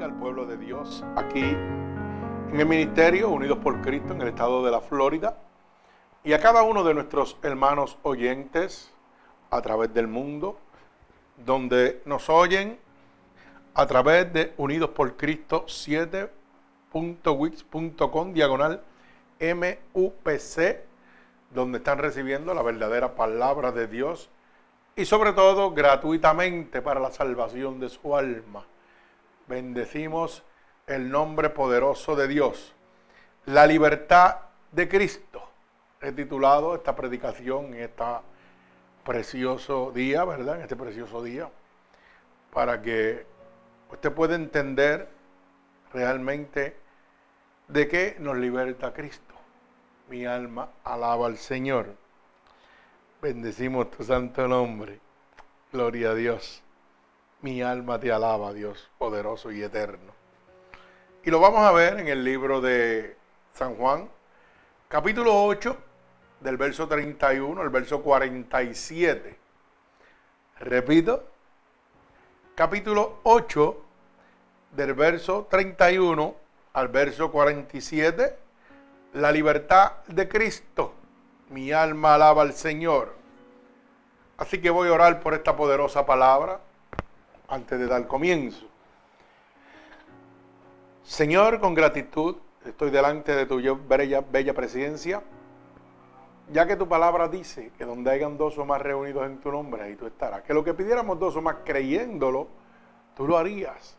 al pueblo de Dios aquí en el ministerio Unidos por Cristo en el estado de la Florida y a cada uno de nuestros hermanos oyentes a través del mundo donde nos oyen a través de Unidos por Cristo 7.wix.com diagonal MUPC donde están recibiendo la verdadera palabra de Dios y sobre todo gratuitamente para la salvación de su alma bendecimos el nombre poderoso de Dios. La libertad de Cristo. He titulado esta predicación en este precioso día, ¿verdad? En este precioso día, para que usted pueda entender realmente de qué nos liberta Cristo. Mi alma alaba al Señor. Bendecimos tu santo nombre. Gloria a Dios. Mi alma te alaba, Dios poderoso y eterno. Y lo vamos a ver en el libro de San Juan, capítulo 8, del verso 31 al verso 47. Repito, capítulo 8, del verso 31 al verso 47, la libertad de Cristo. Mi alma alaba al Señor. Así que voy a orar por esta poderosa palabra antes de dar comienzo. Señor, con gratitud estoy delante de tu bella, bella presencia, ya que tu palabra dice que donde hayan dos o más reunidos en tu nombre, ahí tú estarás. Que lo que pidiéramos dos o más creyéndolo, tú lo harías.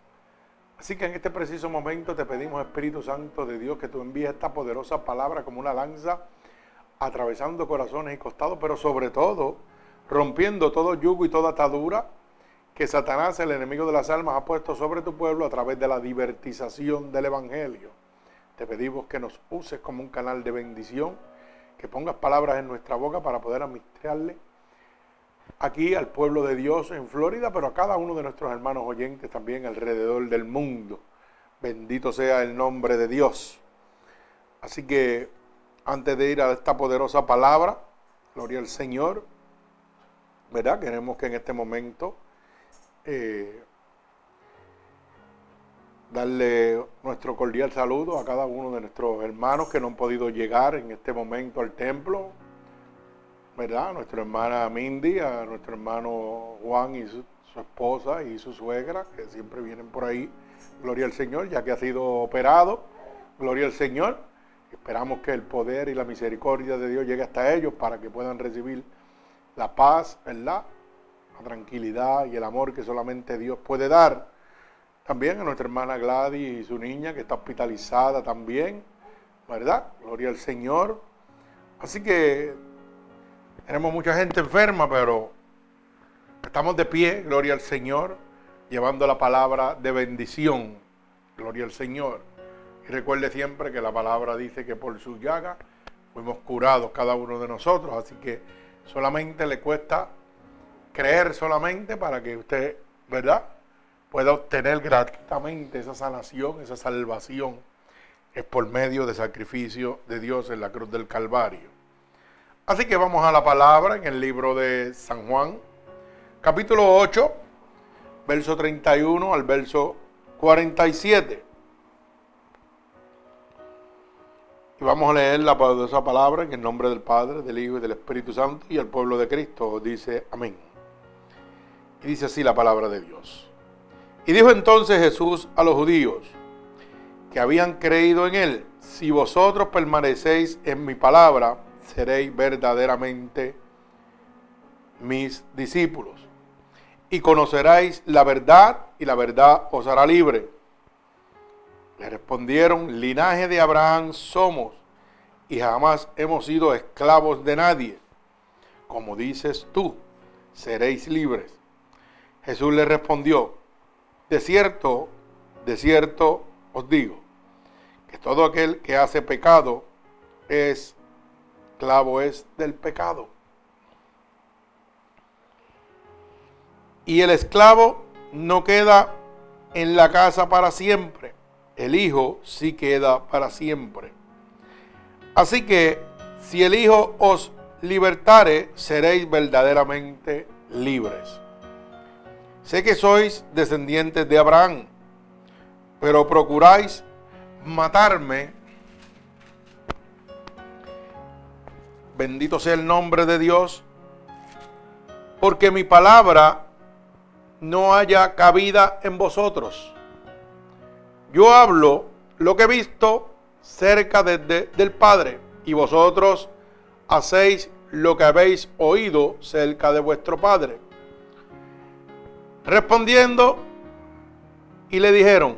Así que en este preciso momento te pedimos, Espíritu Santo de Dios, que tú envíes esta poderosa palabra como una lanza, atravesando corazones y costados, pero sobre todo rompiendo todo yugo y toda atadura que Satanás, el enemigo de las almas, ha puesto sobre tu pueblo a través de la divertización del Evangelio. Te pedimos que nos uses como un canal de bendición, que pongas palabras en nuestra boca para poder administrarle aquí al pueblo de Dios en Florida, pero a cada uno de nuestros hermanos oyentes también alrededor del mundo. Bendito sea el nombre de Dios. Así que antes de ir a esta poderosa palabra, gloria al Señor, ¿verdad? Queremos que en este momento eh, darle nuestro cordial saludo a cada uno de nuestros hermanos que no han podido llegar en este momento al templo, ¿verdad? A nuestra hermana Mindy, a nuestro hermano Juan y su, su esposa y su suegra, que siempre vienen por ahí. Gloria al Señor, ya que ha sido operado. Gloria al Señor. Esperamos que el poder y la misericordia de Dios llegue hasta ellos para que puedan recibir la paz, ¿verdad? Tranquilidad y el amor que solamente Dios puede dar. También a nuestra hermana Gladys y su niña que está hospitalizada también, ¿verdad? Gloria al Señor. Así que tenemos mucha gente enferma, pero estamos de pie, gloria al Señor, llevando la palabra de bendición, gloria al Señor. Y recuerde siempre que la palabra dice que por su llaga fuimos curados cada uno de nosotros, así que solamente le cuesta creer solamente para que usted, ¿verdad? Pueda obtener gratuitamente esa sanación, esa salvación. Es por medio del sacrificio de Dios en la cruz del Calvario. Así que vamos a la palabra en el libro de San Juan, capítulo 8, verso 31 al verso 47. Y vamos a leer la poderosa palabra en el nombre del Padre, del Hijo y del Espíritu Santo y el pueblo de Cristo. Dice amén. Y dice así la palabra de Dios. Y dijo entonces Jesús a los judíos que habían creído en él, si vosotros permanecéis en mi palabra, seréis verdaderamente mis discípulos. Y conoceréis la verdad y la verdad os hará libre. Le respondieron, linaje de Abraham somos y jamás hemos sido esclavos de nadie. Como dices tú, seréis libres. Jesús le respondió, de cierto, de cierto os digo, que todo aquel que hace pecado es esclavo es del pecado. Y el esclavo no queda en la casa para siempre, el hijo sí queda para siempre. Así que si el hijo os libertare, seréis verdaderamente libres. Sé que sois descendientes de Abraham, pero procuráis matarme. Bendito sea el nombre de Dios, porque mi palabra no haya cabida en vosotros. Yo hablo lo que he visto cerca del Padre, y vosotros hacéis lo que habéis oído cerca de vuestro Padre. Respondiendo, y le dijeron,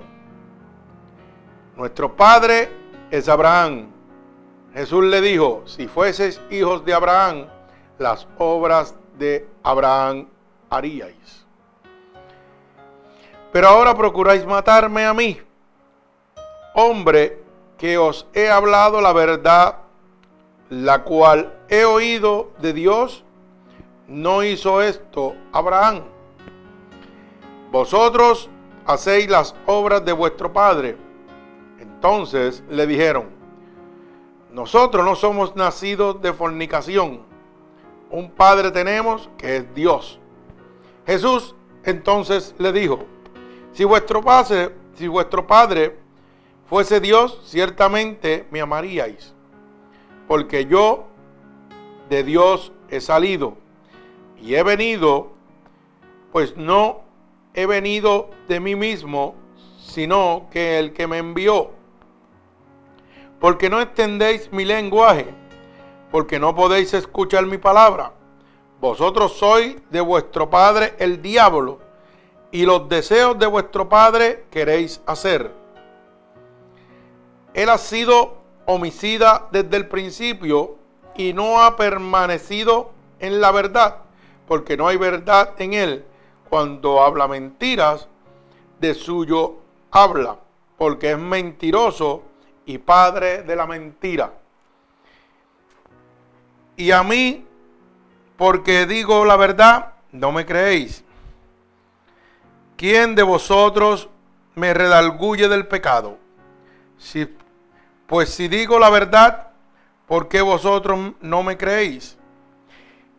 nuestro Padre es Abraham. Jesús le dijo, si fueses hijos de Abraham, las obras de Abraham haríais. Pero ahora procuráis matarme a mí, hombre que os he hablado la verdad, la cual he oído de Dios, no hizo esto Abraham. Vosotros hacéis las obras de vuestro padre. Entonces le dijeron, nosotros no somos nacidos de fornicación. Un padre tenemos que es Dios. Jesús entonces le dijo, si vuestro padre, si vuestro padre fuese Dios, ciertamente me amaríais, porque yo de Dios he salido y he venido, pues no he venido de mí mismo, sino que el que me envió. Porque no extendéis mi lenguaje, porque no podéis escuchar mi palabra. Vosotros sois de vuestro padre el diablo, y los deseos de vuestro padre queréis hacer. Él ha sido homicida desde el principio y no ha permanecido en la verdad, porque no hay verdad en él. Cuando habla mentiras, de suyo habla, porque es mentiroso y padre de la mentira. Y a mí, porque digo la verdad, no me creéis. ¿Quién de vosotros me redalguye del pecado? Si pues si digo la verdad, ¿por qué vosotros no me creéis?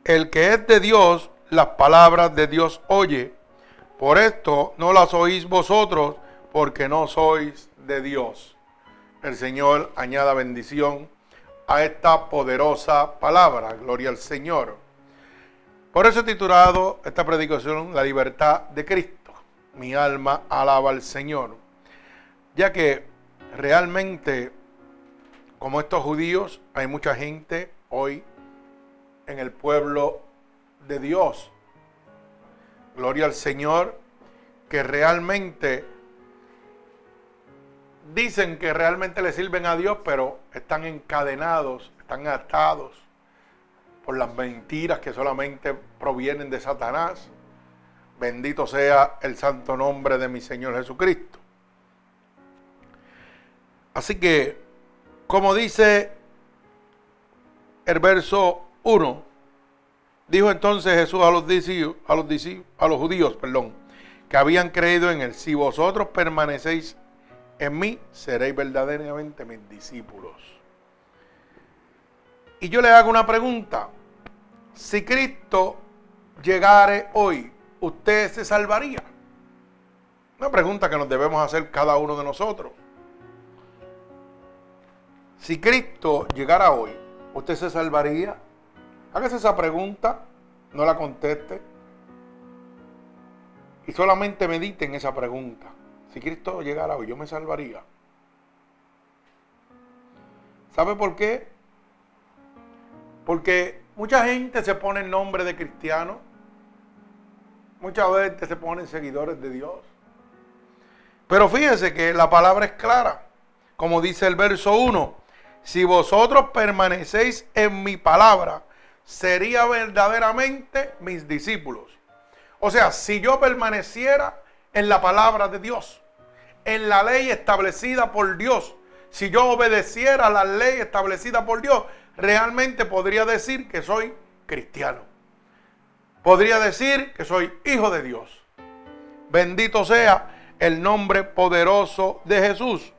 El que es de Dios, las palabras de Dios oye. Por esto no las oís vosotros, porque no sois de Dios. El Señor añada bendición a esta poderosa palabra. Gloria al Señor. Por eso he titulado esta predicación La libertad de Cristo. Mi alma alaba al Señor. Ya que realmente como estos judíos, hay mucha gente hoy en el pueblo de Dios. Gloria al Señor, que realmente dicen que realmente le sirven a Dios, pero están encadenados, están atados por las mentiras que solamente provienen de Satanás. Bendito sea el santo nombre de mi Señor Jesucristo. Así que como dice el verso 1, dijo entonces Jesús a los, a los, judíos perdón, que habían creído en él, si vosotros permanecéis en mí, seréis verdaderamente mis discípulos. Y yo le hago una pregunta. Si Cristo llegare hoy, ¿usted se salvaría? Una pregunta que nos debemos hacer cada uno de nosotros. Si Cristo llegara hoy, ¿usted se salvaría? Hágase esa pregunta, no la conteste. Y solamente medite en esa pregunta. Si Cristo llegara hoy, ¿yo me salvaría? ¿Sabe por qué? Porque mucha gente se pone el nombre de cristiano. Muchas veces se ponen seguidores de Dios. Pero fíjese que la palabra es clara. Como dice el verso 1, si vosotros permanecéis en mi palabra, sería verdaderamente mis discípulos. O sea, si yo permaneciera en la palabra de Dios, en la ley establecida por Dios, si yo obedeciera la ley establecida por Dios, realmente podría decir que soy cristiano. Podría decir que soy hijo de Dios. Bendito sea el nombre poderoso de Jesús.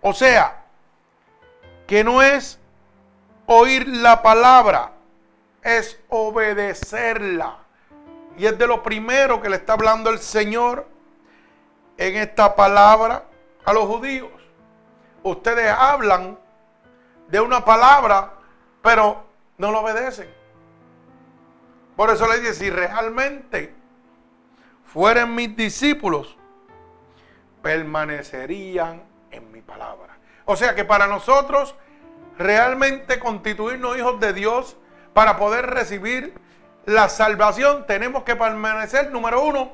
O sea, que no es oír la palabra, es obedecerla. Y es de lo primero que le está hablando el Señor en esta palabra a los judíos. Ustedes hablan de una palabra, pero no lo obedecen. Por eso le dice, si realmente fueran mis discípulos, permanecerían en mi palabra. O sea que para nosotros realmente constituirnos hijos de Dios, para poder recibir la salvación, tenemos que permanecer, número uno,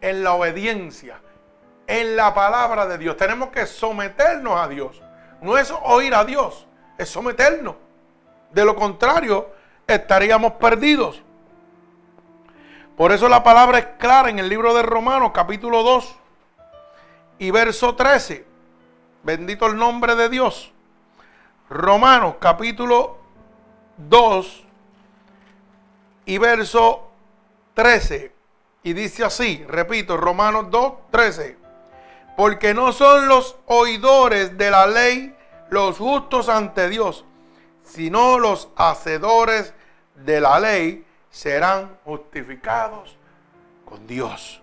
en la obediencia, en la palabra de Dios. Tenemos que someternos a Dios. No es oír a Dios, es someternos. De lo contrario, estaríamos perdidos. Por eso la palabra es clara en el libro de Romanos, capítulo 2 y verso 13. Bendito el nombre de Dios. Romanos, capítulo 2 y verso 13. Y dice así, repito, Romanos 2, 13. Porque no son los oidores de la ley los justos ante Dios, sino los hacedores de la ley serán justificados con Dios.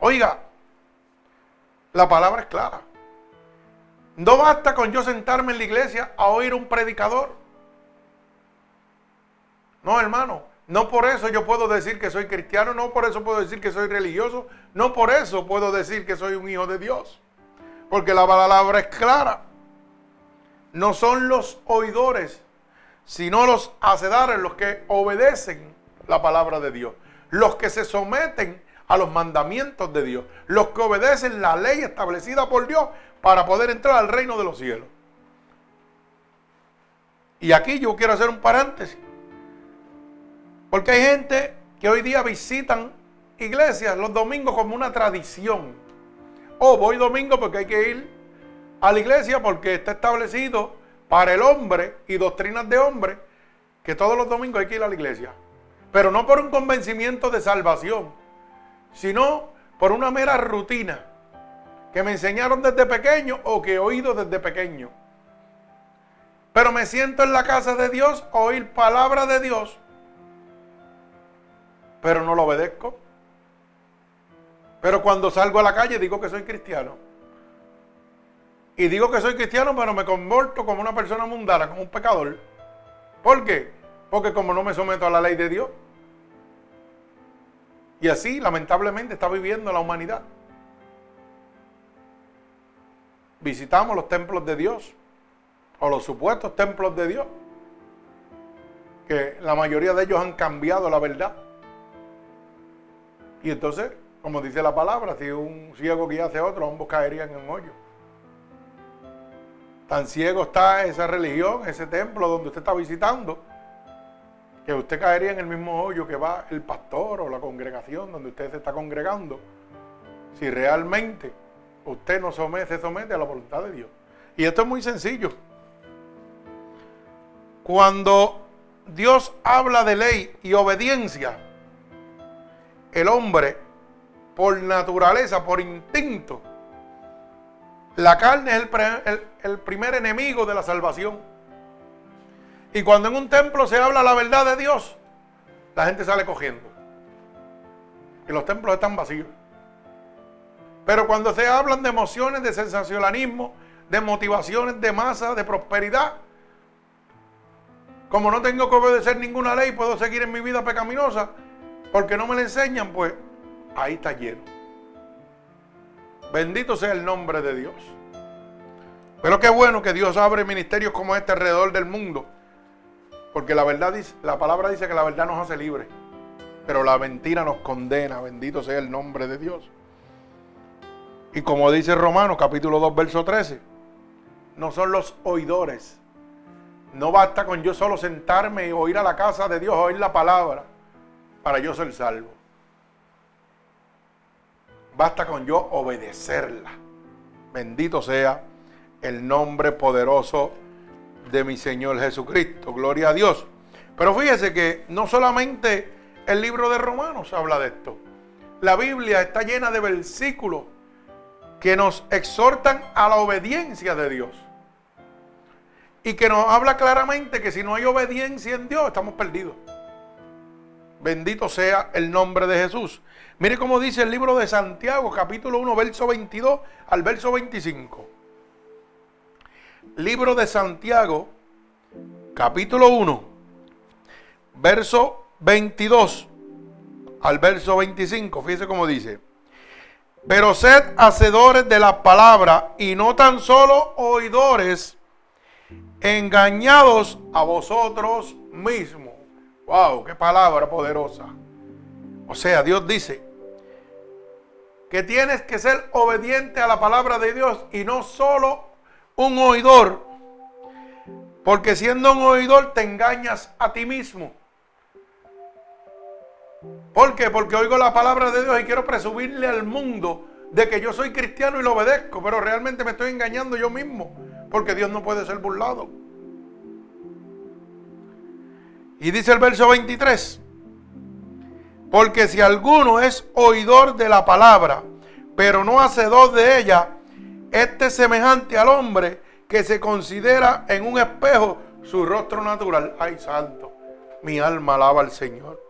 Oiga, la palabra es clara. No basta con yo sentarme en la iglesia a oír un predicador. No, hermano. No por eso yo puedo decir que soy cristiano, no por eso puedo decir que soy religioso, no por eso puedo decir que soy un hijo de Dios. Porque la palabra es clara. No son los oidores, sino los hacedores los que obedecen la palabra de Dios. Los que se someten a los mandamientos de Dios. Los que obedecen la ley establecida por Dios para poder entrar al reino de los cielos. Y aquí yo quiero hacer un paréntesis. Porque hay gente que hoy día visitan iglesias los domingos como una tradición. O voy domingo porque hay que ir a la iglesia porque está establecido para el hombre y doctrinas de hombre que todos los domingos hay que ir a la iglesia. Pero no por un convencimiento de salvación, sino por una mera rutina que me enseñaron desde pequeño o que he oído desde pequeño. Pero me siento en la casa de Dios oír palabra de Dios pero no lo obedezco. Pero cuando salgo a la calle digo que soy cristiano. Y digo que soy cristiano, pero me comporto como una persona mundana, como un pecador. ¿Por qué? Porque como no me someto a la ley de Dios. Y así, lamentablemente, está viviendo la humanidad. Visitamos los templos de Dios, o los supuestos templos de Dios, que la mayoría de ellos han cambiado la verdad. Y entonces, como dice la palabra, si un ciego guiase a otro, ambos caerían en un hoyo. Tan ciego está esa religión, ese templo donde usted está visitando, que usted caería en el mismo hoyo que va el pastor o la congregación donde usted se está congregando, si realmente usted no somete, se somete a la voluntad de Dios. Y esto es muy sencillo. Cuando Dios habla de ley y obediencia, el hombre, por naturaleza, por instinto, la carne es el, primer enemigo de la salvación. Y cuando en un templo se habla la verdad de Dios, la gente sale cogiendo. Y los templos están vacíos. Pero cuando se hablan de emociones, de sensacionalismo, de motivaciones de masa, de prosperidad, como no tengo que obedecer ninguna ley, puedo seguir en mi vida pecaminosa, porque no me lo enseñan, pues ahí está lleno. Bendito sea el nombre de Dios. Pero qué bueno que Dios abre ministerios como este alrededor del mundo. Porque la verdad la palabra dice que la verdad nos hace libres. Pero la mentira nos condena. Bendito sea el nombre de Dios. Y como dice Romanos capítulo 2, verso 13. No son los oidores. No basta con yo solo sentarme y oír a la casa de Dios, oír la palabra para yo ser salvo. Basta con yo obedecerla. Bendito sea el nombre poderoso de mi Señor Jesucristo. Gloria a Dios. Pero fíjese que no solamente el libro de Romanos habla de esto. La Biblia está llena de versículos que nos exhortan a la obediencia de Dios. Y que nos habla claramente que si no hay obediencia en Dios, estamos perdidos. Bendito sea el nombre de Jesús. Mire cómo dice el libro de Santiago, capítulo 1, verso 22 al verso 25. Libro de Santiago, capítulo 1, verso 22 al verso 25. Fíjese cómo dice. Pero sed hacedores de la palabra y no tan solo oidores, engañados a vosotros mismos. Wow, qué palabra poderosa. O sea, Dios dice que tienes que ser obediente a la palabra de Dios y no solo un oidor. Porque siendo un oidor te engañas a ti mismo. ¿Por qué? Porque oigo la palabra de Dios y quiero presumirle al mundo de que yo soy cristiano y lo obedezco, pero realmente me estoy engañando yo mismo, porque Dios no puede ser burlado. Y dice el verso 23, porque si alguno es oidor de la palabra, pero no hacedor de ella, este es semejante al hombre que se considera en un espejo su rostro natural. Ay, santo, mi alma alaba al Señor.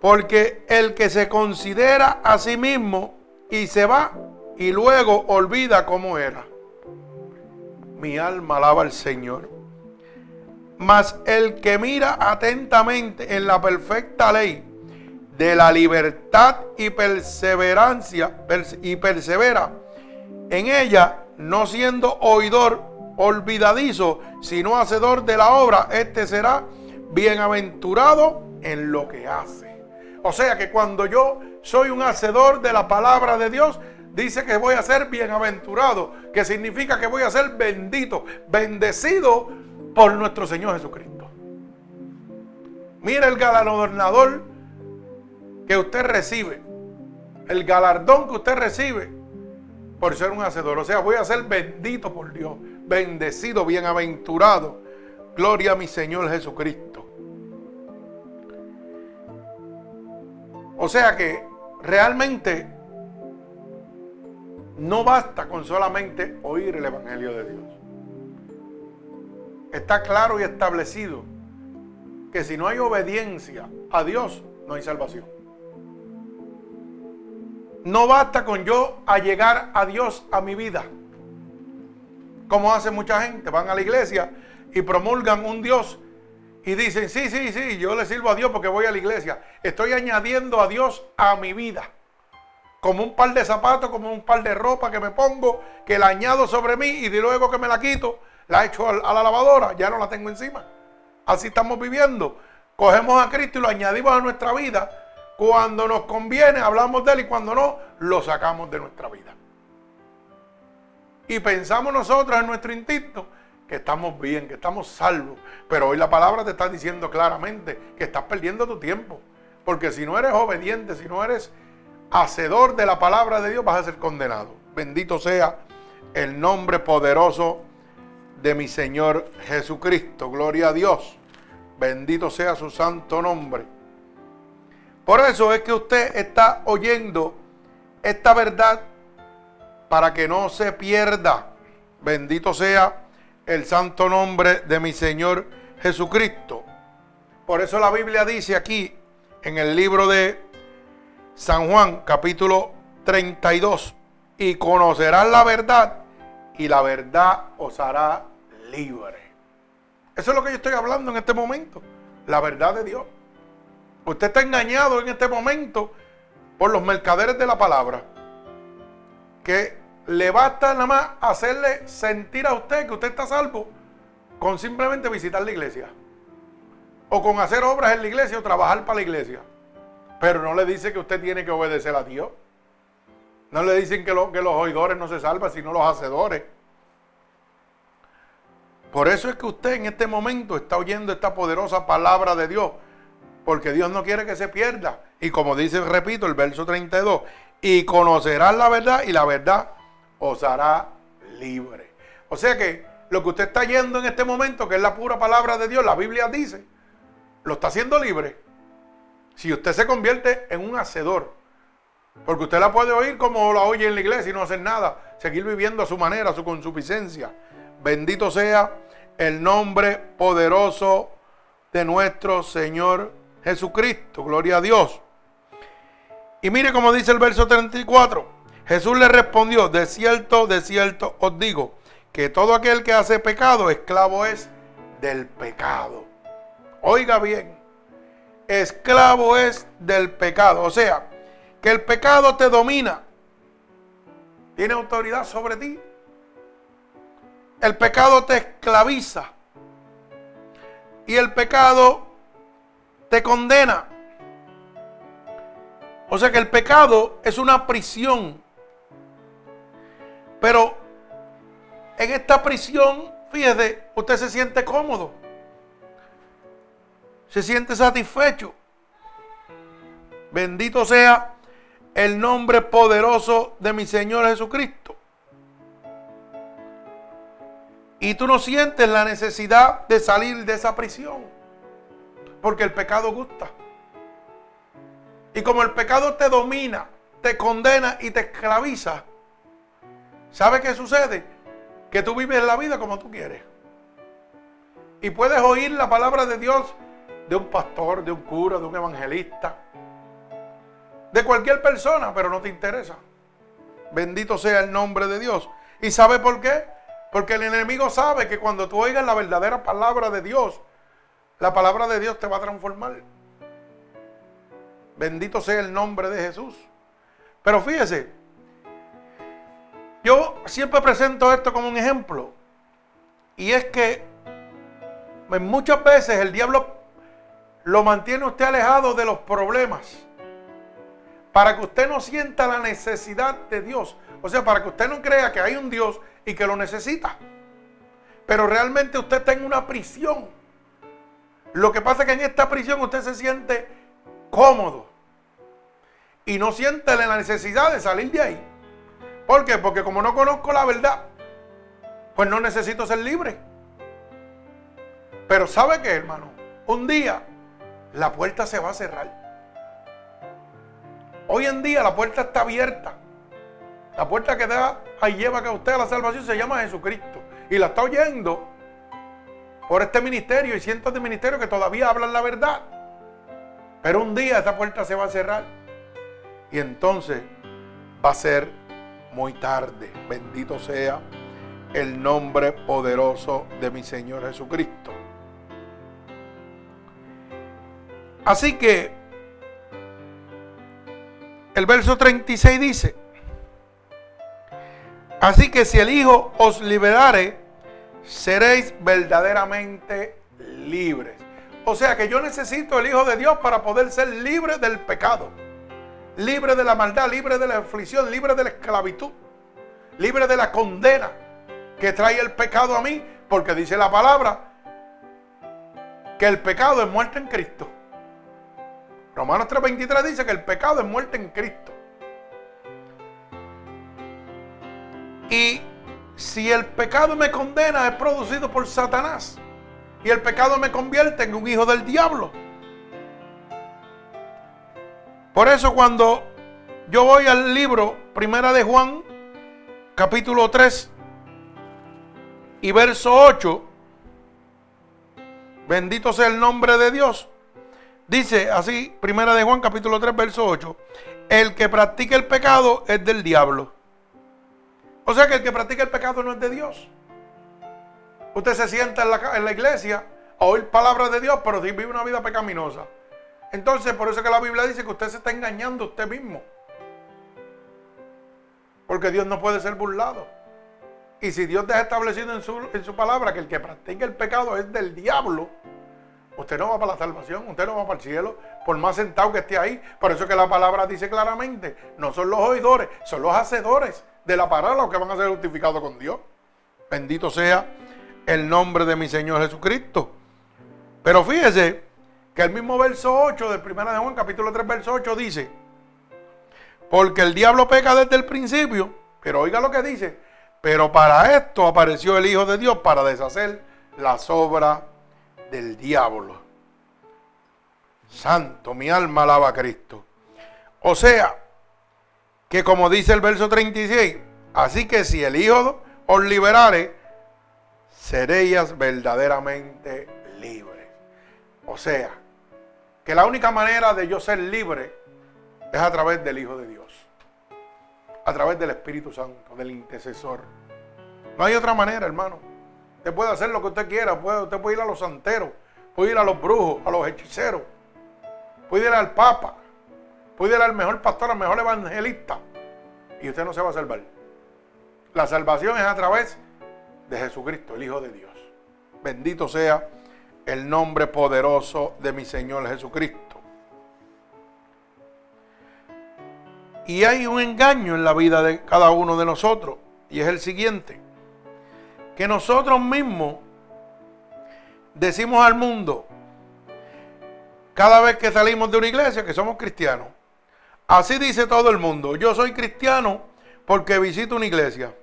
Porque el que se considera a sí mismo y se va y luego olvida cómo era. Mi alma alaba al Señor. Mas el que mira atentamente en la perfecta ley de la libertad y perseverancia y persevera en ella, no siendo oidor olvidadizo, sino hacedor de la obra, este será bienaventurado en lo que hace. O sea que cuando yo soy un hacedor de la palabra de Dios, dice que voy a ser bienaventurado, que significa que voy a ser bendito, bendecido por nuestro Señor Jesucristo. Mira el galardonador que usted recibe, el galardón que usted recibe por ser un hacedor. O sea, voy a ser bendito por Dios, bendecido, bienaventurado. Gloria a mi Señor Jesucristo. O sea que realmente no basta con solamente oír el Evangelio de Dios. Está claro y establecido que si no hay obediencia a Dios, no hay salvación. No basta con yo allegar a Dios a mi vida. Como hace mucha gente, van a la iglesia y promulgan un Dios y dicen, sí, sí, sí, yo le sirvo a Dios porque voy a la iglesia. Estoy añadiendo a Dios a mi vida. Como un par de zapatos, como un par de ropa que me pongo, que la añado sobre mí y de luego que me la quito, la echo a la lavadora, ya no la tengo encima. Así estamos viviendo. Cogemos a Cristo y lo añadimos a nuestra vida. Cuando nos conviene, hablamos de Él y cuando no, lo sacamos de nuestra vida. Y pensamos nosotros en nuestro instinto que estamos bien, que estamos salvos. Pero hoy la palabra te está diciendo claramente que estás perdiendo tu tiempo. Porque si no eres obediente, si no eres hacedor de la palabra de Dios, vas a ser condenado. Bendito sea el nombre poderoso de mi Señor Jesucristo. Gloria a Dios. Bendito sea su santo nombre. Por eso es que usted está oyendo esta verdad para que no se pierda. Bendito sea el santo nombre de mi Señor Jesucristo. Por eso la Biblia dice aquí en el libro de San Juan capítulo 32, y conocerán la verdad y la verdad os hará libre. Eso es lo que yo estoy hablando en este momento, la verdad de Dios. Usted está engañado en este momento por los mercaderes de la palabra, que le basta nada más hacerle sentir a usted que usted está salvo con simplemente visitar la iglesia. O con hacer obras en la iglesia o trabajar para la iglesia. Pero no le dice que usted tiene que obedecer a Dios. No le dicen que, los oidores no se salvan, sino los hacedores. Por eso es que usted en este momento está oyendo esta poderosa palabra de Dios. Porque Dios no quiere que se pierda. Y como dice, repito, el verso 32, y conocerás la verdad y la verdad os hará libre. O sea que lo que usted está yendo en este momento, que es la pura palabra de Dios, la Biblia dice, lo está haciendo libre. Si usted se convierte en un hacedor, porque usted la puede oír como la oye en la iglesia y no hacer nada, seguir viviendo a su manera, a su consuficiencia. Bendito sea el nombre poderoso de nuestro Señor Jesucristo, gloria a Dios. Y mire cómo dice el verso 34. Jesús le respondió, de cierto, de cierto os digo, que todo aquel que hace pecado, esclavo es del pecado. Oiga bien, esclavo es del pecado. O sea, que el pecado te domina. Tiene autoridad sobre ti. El pecado te esclaviza. Y el pecado te condena. O sea que el pecado es una prisión. Pero en esta prisión, fíjese, usted se siente cómodo. Se siente satisfecho. Bendito sea el nombre poderoso de mi Señor Jesucristo. Y tú no sientes la necesidad de salir de esa prisión. Porque el pecado gusta. Y como el pecado te domina, te condena y te esclaviza, ¿sabe qué sucede? Que tú vives la vida como tú quieres. Y puedes oír la palabra de Dios de un pastor, de un cura, de un evangelista, de cualquier persona, pero no te interesa. Bendito sea el nombre de Dios. ¿Y sabe por qué? Porque el enemigo sabe que cuando tú oigas la verdadera palabra de Dios, la palabra de Dios te va a transformar. Bendito sea el nombre de Jesús. Pero fíjese, yo siempre presento esto como un ejemplo. Y es que muchas veces el diablo lo mantiene usted alejado de los problemas. Para que usted no sienta la necesidad de Dios. O sea, para que usted no crea que hay un Dios y que lo necesita. Pero realmente usted está en una prisión. Lo que pasa es que en esta prisión usted se siente cómodo y no siente la necesidad de salir de ahí. ¿Por qué? Porque como no conozco la verdad, pues no necesito ser libre. Pero ¿sabe qué, hermano? Un día la puerta se va a cerrar. Hoy en día la puerta está abierta. La puerta que da ahí lleva a usted a la salvación se llama Jesucristo. Y la está oyendo por este ministerio y cientos de ministerios que todavía hablan la verdad. Pero un día esa puerta se va a cerrar. Y entonces va a ser muy tarde. Bendito sea el nombre poderoso de mi Señor Jesucristo. Así que el verso 36 dice, así que si el Hijo os liberare, seréis verdaderamente libres. O sea que yo necesito el Hijo de Dios para poder ser libre del pecado libre de la maldad, libre de la aflicción, libre de la esclavitud, libre de la condena que trae el pecado a mí, porque dice la palabra que el pecado es muerte en Cristo. Romanos 3:23 dice que el pecado es muerte en Cristo. Y si el pecado me condena es producido por Satanás y el pecado me convierte en un hijo del diablo. Por eso cuando yo voy al libro Primera de Juan, capítulo 3 y verso 8, bendito sea el nombre de Dios. Dice así, Primera de Juan, capítulo 3, verso 8, el que practica el pecado es del diablo. O sea que el que practica el pecado no es de Dios. Usted se sienta en la, iglesia a oír palabras de Dios, pero vive una vida pecaminosa. Entonces, por eso que la Biblia dice que usted se está engañando a usted mismo. Porque Dios no puede ser burlado. Y si Dios deja establecido en su, en su palabra que el que practica el pecado es del diablo, usted no va para la salvación, usted no va para el cielo, por más sentado que esté ahí. Por eso que la palabra dice claramente, no son los oidores, son los hacedores de la palabra los que van a ser justificados con Dios. Bendito sea el nombre de mi Señor Jesucristo. Pero fíjese, que el mismo verso 8 del 1 de Juan, capítulo 3, verso 8 dice, porque el diablo peca desde el principio, pero oiga lo que dice, pero para esto apareció el Hijo de Dios para deshacer las obras del diablo. Santo, mi alma alaba a Cristo. O sea, que como dice el verso 36, así que si el Hijo os liberare, seréis verdaderamente libres. O sea, que la única manera de yo ser libre es a través del Hijo de Dios, a través del Espíritu Santo, del intercesor. No hay otra manera, hermano. Usted puede hacer lo que usted quiera, usted puede ir a los santeros, puede ir a los brujos, a los hechiceros, puede ir al Papa, puede ir al mejor pastor, al mejor evangelista, y usted no se va a salvar. La salvación es a través de Jesucristo, el Hijo de Dios. Bendito sea el nombre poderoso de mi Señor Jesucristo. Y hay un engaño en la vida de cada uno de nosotros, y es el siguiente, que nosotros mismos decimos al mundo, cada vez que salimos de una iglesia, que somos cristianos. Así dice todo el mundo, yo soy cristiano porque visito una iglesia.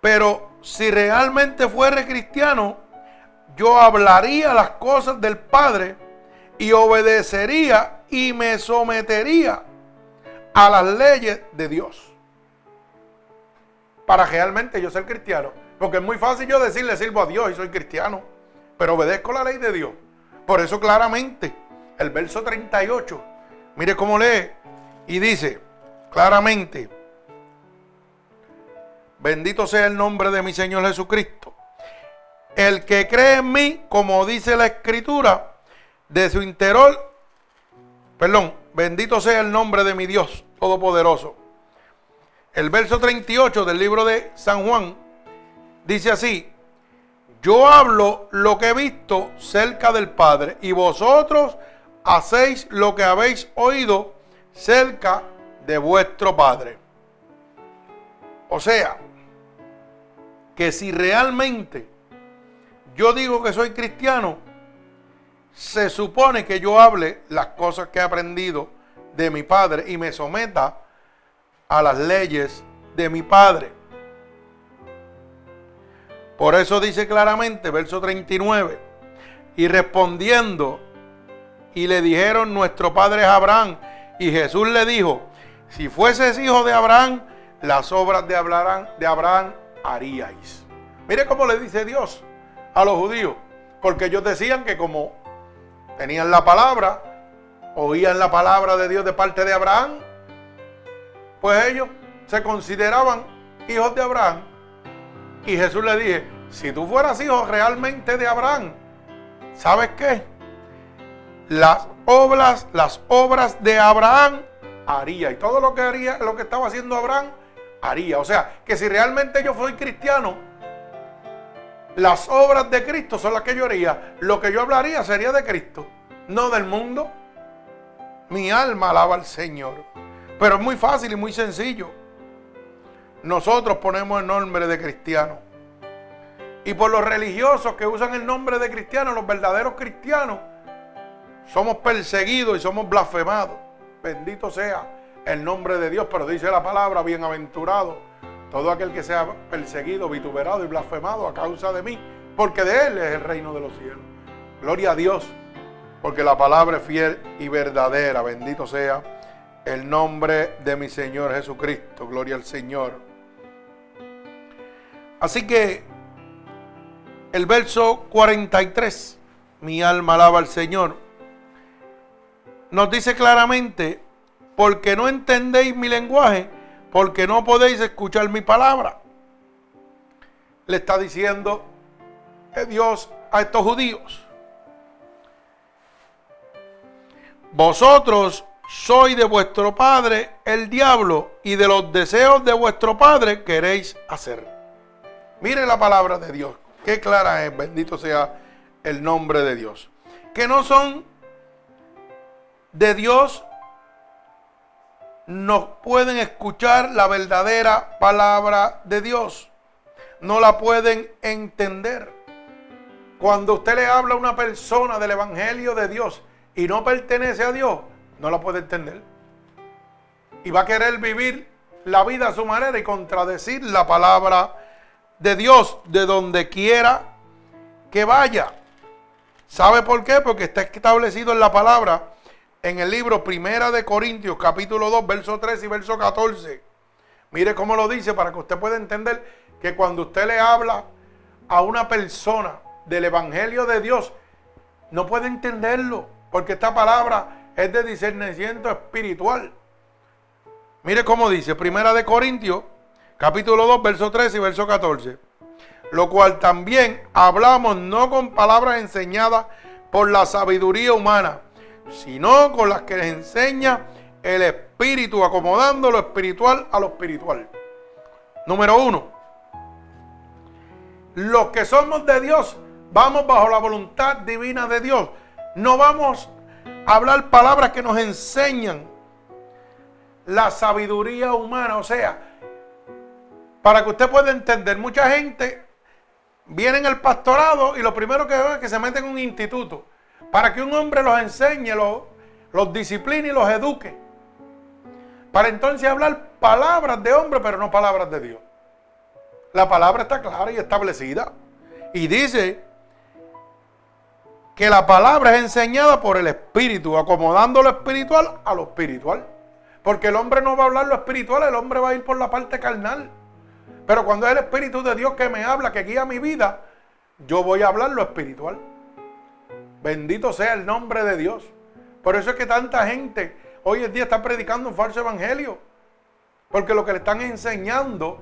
Pero si realmente fuera cristiano, yo hablaría las cosas del Padre y obedecería y me sometería a las leyes de Dios. Para realmente yo ser cristiano. Porque es muy fácil yo decirle sirvo a Dios y soy cristiano. Pero obedezco la ley de Dios. Por eso claramente el verso 38, mire cómo lee y dice claramente, bendito sea el nombre de mi Señor Jesucristo el que cree en mí, como dice la escritura, de su interior, perdón, bendito sea el nombre de mi Dios Todopoderoso. El verso 38 del libro de San Juan dice así, yo hablo lo que he visto cerca del Padre y vosotros hacéis lo que habéis oído cerca de vuestro Padre. O sea, que si realmente yo digo que soy cristiano, se supone que yo hable las cosas que he aprendido de mi padre y me someta a las leyes de mi padre. Por eso dice claramente, verso 39, y respondiendo, y le dijeron nuestro padre Abraham, y Jesús le dijo, si fueses hijo de Abraham, las obras de Abraham, de Abraham haríais. Mire cómo le dice Dios a los judíos, porque ellos decían que como tenían la palabra, oían la palabra de Dios de parte de Abraham, pues ellos se consideraban hijos de Abraham. Y Jesús le dije, si tú fueras hijo realmente de Abraham, ¿sabes qué? Las obras, las obras de Abraham haría. Y todo lo que haría, lo que estaba haciendo Abraham, haría. O sea, que si realmente yo soy cristiano, las obras de Cristo son las que yo haría. Lo que yo hablaría sería de Cristo, no del mundo. Mi alma alaba al Señor. Pero es muy fácil y muy sencillo. Nosotros ponemos el nombre de cristiano. Y por los religiosos que usan el nombre de cristiano, los verdaderos cristianos, somos perseguidos y somos blasfemados. Bendito sea el nombre de Dios, pero dice la palabra, bienaventurado todo aquel que sea perseguido, vituperado y blasfemado a causa de mí, porque de Él es el reino de los cielos. Gloria a Dios, porque la palabra es fiel y verdadera. Bendito sea el nombre de mi Señor Jesucristo. Gloria al Señor. Así que el verso 43, mi alma alaba al Señor, nos dice claramente, porque no entendéis mi lenguaje, porque no podéis escuchar mi palabra. Le está diciendo Dios a estos judíos. Vosotros sois de vuestro padre el diablo y de los deseos de vuestro padre queréis hacer. Mire la palabra de Dios. Qué clara es. Bendito sea el nombre de Dios. Que no son de Dios no pueden escuchar la verdadera palabra de Dios. No la pueden entender. Cuando usted le habla a una persona del Evangelio de Dios y no pertenece a Dios, no la puede entender. Y va a querer vivir la vida a su manera y contradecir la palabra de Dios de donde quiera que vaya. ¿Sabe por qué? Porque está establecido en la palabra en el libro Primera de Corintios, capítulo 2, verso 3 y verso 14. Mire cómo lo dice para que usted pueda entender que cuando usted le habla a una persona del Evangelio de Dios no puede entenderlo, porque esta palabra es de discernimiento espiritual. Mire cómo dice, Primera de Corintios, capítulo 2, verso 13 y verso 14. Lo cual también hablamos no con palabras enseñadas por la sabiduría humana, sino con las que les enseña el Espíritu, acomodando lo espiritual a lo espiritual. Número uno, los que somos de Dios, vamos bajo la voluntad divina de Dios. No vamos a hablar palabras que nos enseñan la sabiduría humana. O sea, para que usted pueda entender, mucha gente viene en el pastorado y lo primero que ve es que se mete en un instituto para que un hombre los enseñe, los, los discipline y los eduque. Para entonces hablar palabras de hombre, pero no palabras de Dios. La palabra está clara y establecida. Y dice que la palabra es enseñada por el Espíritu, acomodando lo espiritual a lo espiritual. Porque el hombre no va a hablar lo espiritual, el hombre va a ir por la parte carnal. Pero cuando es el Espíritu de Dios que me habla, que guía mi vida, yo voy a hablar lo espiritual. Bendito sea el nombre de Dios. Por eso es que tanta gente hoy en día está predicando un falso evangelio. Porque lo que le están enseñando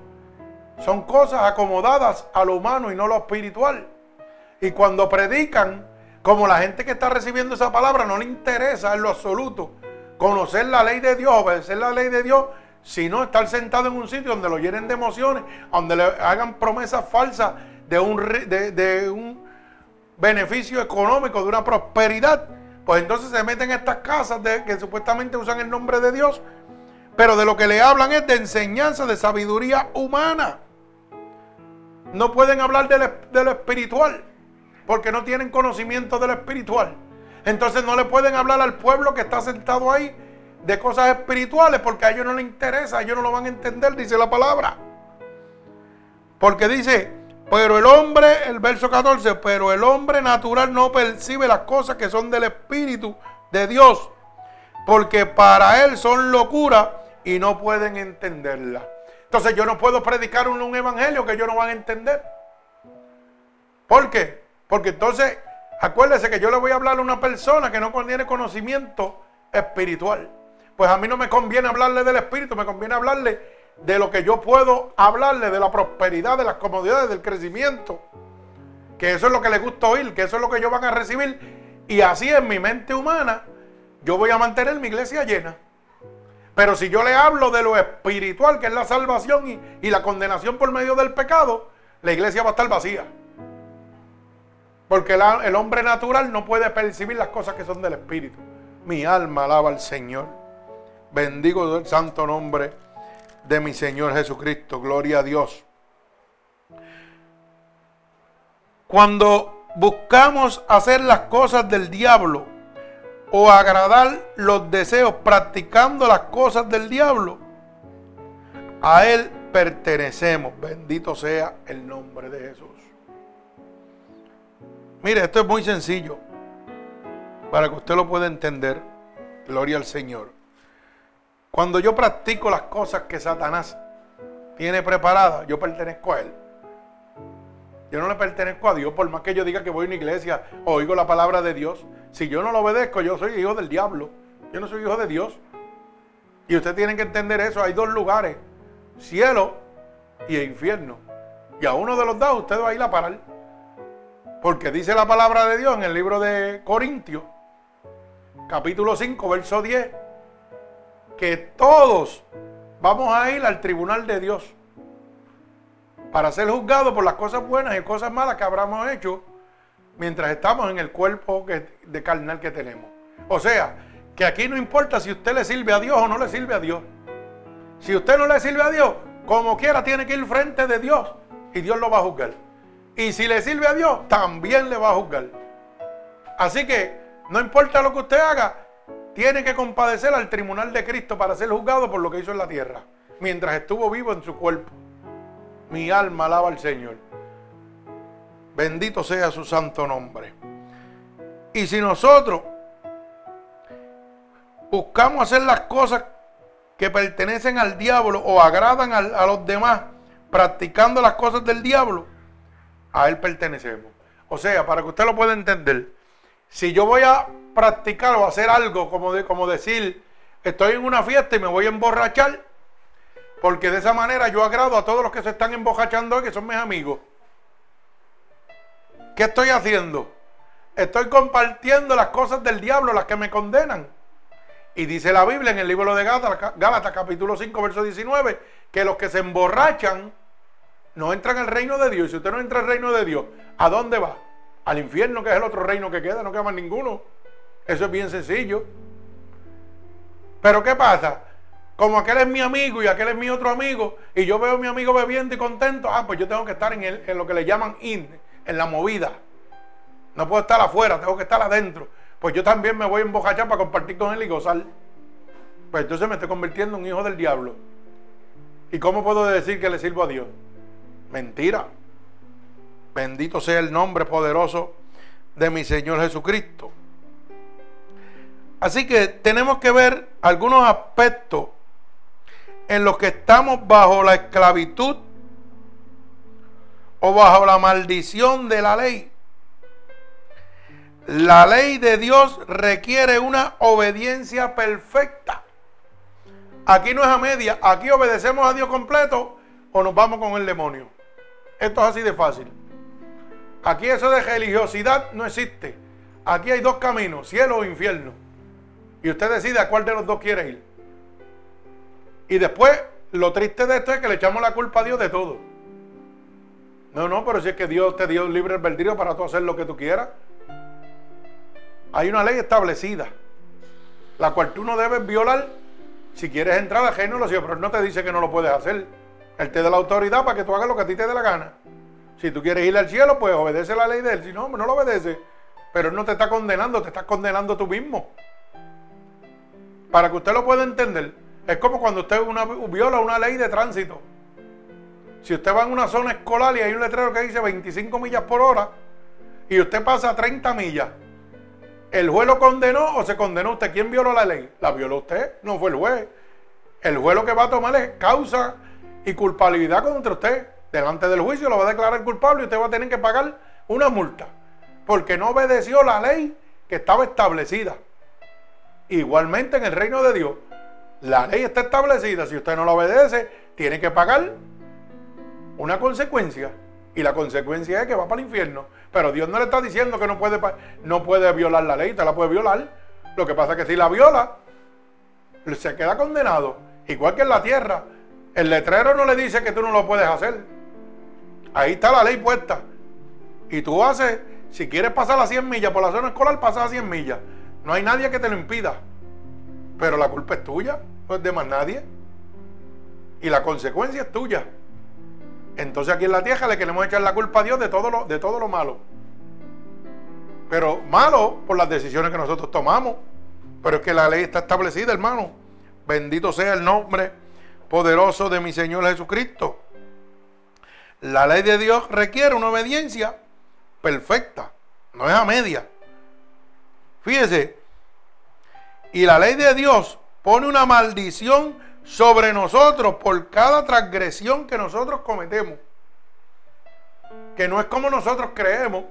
son cosas acomodadas a lo humano y no lo espiritual. Y cuando predican, como la gente que está recibiendo esa palabra no le interesa en lo absoluto conocer la ley de Dios, obedecer la ley de Dios, sino estar sentado en un sitio donde lo llenen de emociones, donde le hagan promesas falsas de un, de, un beneficio económico, de una prosperidad, pues entonces se meten en estas casas de, que supuestamente usan el nombre de Dios pero de lo que le hablan es de enseñanza, de sabiduría humana. No pueden hablar de lo espiritual, porque no tienen conocimiento de lo espiritual. Entonces no le pueden hablar al pueblo que está sentado ahí de cosas espirituales, porque a ellos no les interesa, ellos no lo van a entender, dice la palabra. Porque dice, pero el hombre, el verso 14, pero el hombre natural no percibe las cosas que son del Espíritu de Dios, porque para él son locura y no pueden entenderla. Entonces yo no puedo predicar un, evangelio que ellos no van a entender. ¿Por qué? Porque entonces, acuérdese que yo le voy a hablar a una persona que no tiene conocimiento espiritual. Pues a mí no me conviene hablarle del espíritu, me conviene hablarle de lo que yo puedo hablarle, de la prosperidad, de las comodidades, del crecimiento. Que eso es lo que les gusta oír, que eso es lo que ellos van a recibir. Y así en mi mente humana, yo voy a mantener mi iglesia llena. Pero si yo le hablo de lo espiritual, que es la salvación y, la condenación por medio del pecado, la iglesia va a estar vacía. Porque el hombre natural no puede percibir las cosas que son del espíritu. Mi alma alaba al Señor. Bendigo el santo nombre de mi Señor Jesucristo. Gloria a Dios. Cuando buscamos hacer las cosas del diablo, o agradar los deseos practicando las cosas del diablo, a Él pertenecemos. Bendito sea el nombre de Jesús. Mire, esto es muy sencillo para que usted lo pueda entender. Gloria al Señor. Cuando yo practico las cosas que Satanás tiene preparadas, yo pertenezco a Él. Yo no le pertenezco a Dios, por más que yo diga que voy a una iglesia oigo la palabra de Dios. Si yo no lo obedezco, yo soy hijo del diablo. Yo no soy hijo de Dios. Y usted tiene que entender eso. Hay dos lugares, cielo y infierno. Y a uno de los dos usted va a ir a parar. Porque dice la palabra de Dios en el libro de Corintios, capítulo 5, verso 10, que todos vamos a ir al tribunal de Dios para ser juzgado por las cosas buenas y cosas malas que habramos hecho mientras estamos en el cuerpo de carnal que tenemos. O sea, que aquí no importa si usted le sirve a Dios o no le sirve a Dios. Si usted no le sirve a Dios, como quiera tiene que ir frente de Dios y Dios lo va a juzgar. Y si le sirve a Dios, también le va a juzgar. Así que no importa lo que usted haga, tiene que compadecer al tribunal de Cristo para ser juzgado por lo que hizo en la tierra, mientras estuvo vivo en su cuerpo. Mi alma alaba al Señor. Bendito sea su santo nombre. Y si nosotros buscamos hacer las cosas que pertenecen al diablo o agradan a, los demás, practicando las cosas del diablo, a él pertenecemos. O sea, para que usted lo pueda entender, Si yo voy a practicar o hacer algo como, de, como decir, estoy en una fiesta y me voy a emborrachar, porque de esa manera yo agrado a todos los que se están emborrachando hoy, que son mis amigos. ¿Qué estoy haciendo? Estoy compartiendo las cosas del diablo, las que me condenan. Y dice la Biblia en el libro de Gálatas, Gálatas capítulo 5, verso 19, que los que se emborrachan no entran al reino de Dios. Y si usted no entra al reino de Dios, ¿a dónde va? Al infierno, que es el otro reino que queda, no queda más ninguno. Eso es bien sencillo. Pero ¿qué pasa? Como aquel es mi amigo y aquel es mi otro amigo, y yo veo a mi amigo bebiendo y contento, ah, pues yo tengo que estar en, el, en lo que le llaman in, en la movida. No puedo estar afuera, tengo que estar adentro. Pues yo también me voy a embojachar para compartir con él y gozar. Pues entonces me estoy convirtiendo en un hijo del diablo. ¿Y cómo puedo decir que le sirvo a Dios? Mentira. Bendito sea el nombre poderoso de mi Señor Jesucristo. Así que tenemos que ver algunos aspectos en los que estamos bajo la esclavitud o bajo la maldición de la ley. La ley de Dios requiere una obediencia perfecta. Aquí no es a media, aquí obedecemos a Dios completo o nos vamos con el demonio. Esto es así de fácil. Aquí eso de religiosidad no existe. Aquí hay dos caminos, cielo o infierno. Y usted decide a cuál de los dos quiere ir. Y después, lo triste de esto es que le echamos la culpa a Dios de todo. No, no, pero si es que Dios te dio libre albedrío para tú hacer lo que tú quieras. Hay una ley establecida, la cual tú no debes violar si quieres entrar al reino de los pero él no te dice que no lo puedes hacer. Él te da la autoridad para que tú hagas lo que a ti te dé la gana. Si tú quieres ir al cielo, pues obedece la ley de él. Si no, no lo obedece. Pero él no te está condenando, te estás condenando tú mismo. Para que usted lo pueda entender, es como cuando usted viola una ley de tránsito. Si usted va en una zona escolar y hay un letrero que dice 25 millas por hora y usted pasa a 30 millas, ¿el juez lo condenó o se condenó usted? ¿Quién violó la ley? ¿La violó usted? No fue el juez. El juez lo que va a tomar es causa y culpabilidad contra usted. Delante del juicio lo va a declarar culpable y usted va a tener que pagar una multa. Porque no obedeció la ley que estaba establecida. Igualmente en el reino de Dios, la ley está establecida. Si usted no la obedece, tiene que pagar una consecuencia. Y la consecuencia es que va para el infierno. Pero Dios no le está diciendo que no puede, no puede violar la ley, usted la puede violar. Lo que pasa es que si la viola, se queda condenado. Igual que en la tierra. El letrero no le dice que tú no lo puedes hacer. Ahí está la ley puesta. Y tú haces, si quieres pasar a 100 millas por la zona escolar, pasas a 100 millas. No hay nadie que te lo impida. Pero la culpa es tuya, no es de más nadie. Y la consecuencia es tuya. Entonces aquí en la tierra le queremos echar la culpa a Dios de todo lo, de todo lo malo. Pero malo por las decisiones que nosotros tomamos. Pero es que la ley está establecida, hermano. Bendito sea el nombre poderoso de mi Señor Jesucristo. La ley de Dios requiere una obediencia perfecta, no es a media. Fíjese, y la ley de Dios pone una maldición sobre nosotros por cada transgresión que nosotros cometemos. Que no es como nosotros creemos,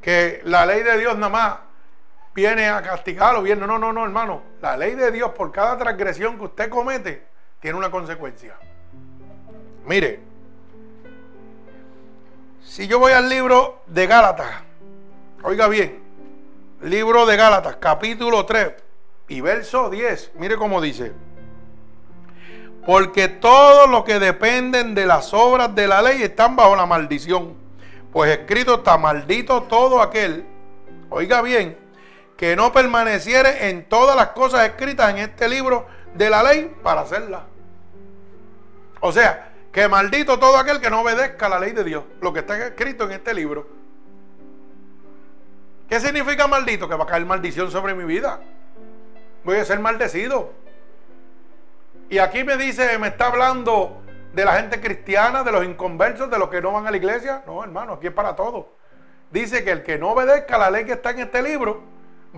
que la ley de Dios nada más viene a castigarlo bien. No, no, no, hermano. La ley de Dios por cada transgresión que usted comete tiene una consecuencia. Mire, si yo voy al libro de Gálatas, oiga bien, libro de Gálatas, capítulo 3 y verso 10, mire cómo dice. Porque todos los que dependen de las obras de la ley están bajo la maldición. Pues escrito está maldito todo aquel, oiga bien, que no permaneciere en todas las cosas escritas en este libro de la ley para hacerlas. O sea, que maldito todo aquel que no obedezca la ley de Dios, lo que está escrito en este libro. ¿Qué significa maldito? Que va a caer maldición sobre mi vida. Voy a ser maldecido. Y aquí me dice, me está hablando de la gente cristiana, de los inconversos, de los que no van a la iglesia. No, hermano, aquí es para todo. Dice que el que no obedezca la ley que está en este libro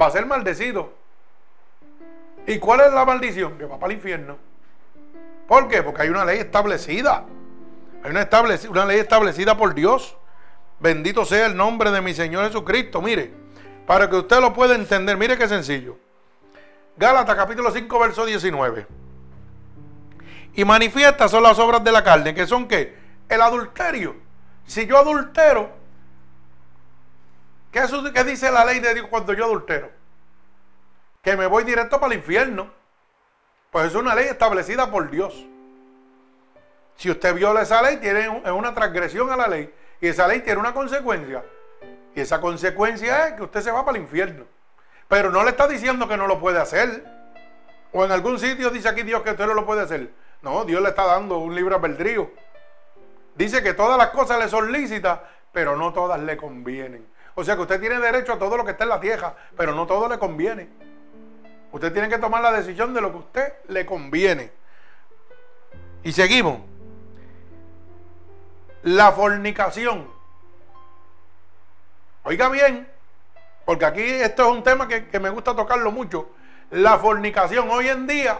va a ser maldecido. ¿Y cuál es la maldición? Que va para el infierno. ¿Por qué? Porque hay una ley establecida. Hay una, una ley establecida por Dios. Bendito sea el nombre de mi Señor Jesucristo. Mire, Para que usted lo pueda entender, mire qué sencillo. Gálatas capítulo 5, verso 19. Y manifiestas son las obras de la carne, que son qué? El adulterio. Si yo adultero, ¿qué, ¿qué dice la ley de Dios cuando yo adultero? Que me voy directo para el infierno. Pues es una ley establecida por Dios. Si usted viola esa ley, tiene una transgresión a la ley. Y esa ley tiene una consecuencia. Y esa consecuencia es que usted se va para el infierno. Pero no le está diciendo que no lo puede hacer. O en algún sitio dice aquí Dios que usted no lo puede hacer. No, Dios le está dando un libre albedrío. Dice que todas las cosas le son lícitas, pero no todas le convienen. O sea que usted tiene derecho a todo lo que está en la tierra, pero no todo le conviene. Usted tiene que tomar la decisión de lo que a usted le conviene. Y seguimos. La fornicación. Oiga bien, porque aquí esto es un tema que, me gusta tocarlo mucho. La fornicación. Hoy en día,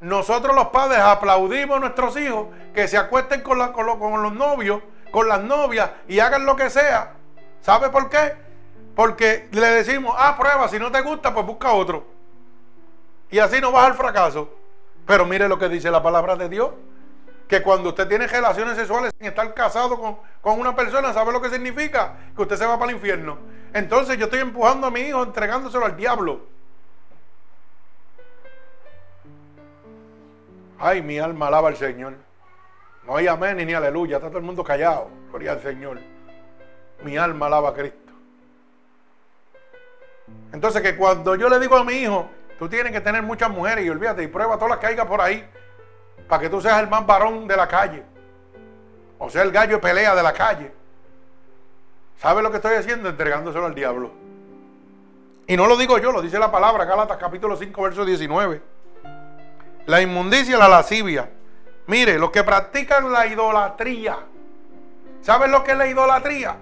nosotros los padres aplaudimos a nuestros hijos que se acuesten con, con los novios, con las novias y hagan lo que sea. ¿Sabe por qué? Porque le decimos, ah, prueba, si no te gusta, pues busca otro. Y así no vas al fracaso. Pero mire lo que dice la palabra de Dios. Que cuando usted tiene relaciones sexuales sin estar casado con, con una persona, ¿sabe lo que significa? Que usted se va para el infierno. Entonces yo estoy empujando a mi hijo, entregándoselo al diablo. Ay, mi alma alaba al Señor. No hay amén ni aleluya. Está todo el mundo callado. Gloria al Señor. Mi alma alaba a Cristo. Entonces que cuando yo le digo a mi hijo, Tú tienes que tener muchas mujeres y olvídate y prueba todas las que por ahí para que tú seas el más varón de la calle. O sea, el gallo pelea de la calle. ¿Sabes lo que estoy haciendo? Entregándoselo al diablo. Y no lo digo yo, lo dice la palabra, Gálatas capítulo 5, verso 19. La inmundicia, la lascivia. Mire, los que practican la idolatría. ¿Saben lo que es la idolatría?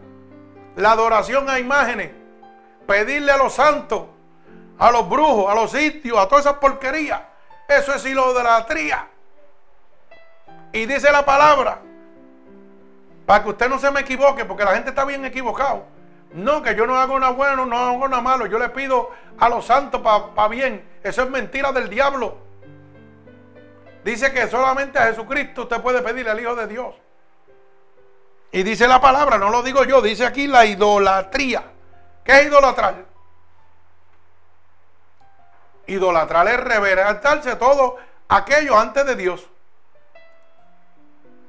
La adoración a imágenes. Pedirle a los santos a los brujos, a los sitios, a todas esas porquerías. Eso es idolatría. Y dice la palabra, para que usted no se me equivoque, porque la gente está bien equivocado. No, que yo no hago nada bueno, no hago nada malo. Yo le pido a los santos para bien. Eso es mentira del diablo. Dice que solamente a Jesucristo usted puede pedirle al Hijo de Dios. Y dice la palabra, no lo digo yo, dice aquí la idolatría. ¿Qué es idolatrar? Idolatrar es reverentarse todo aquello antes de Dios.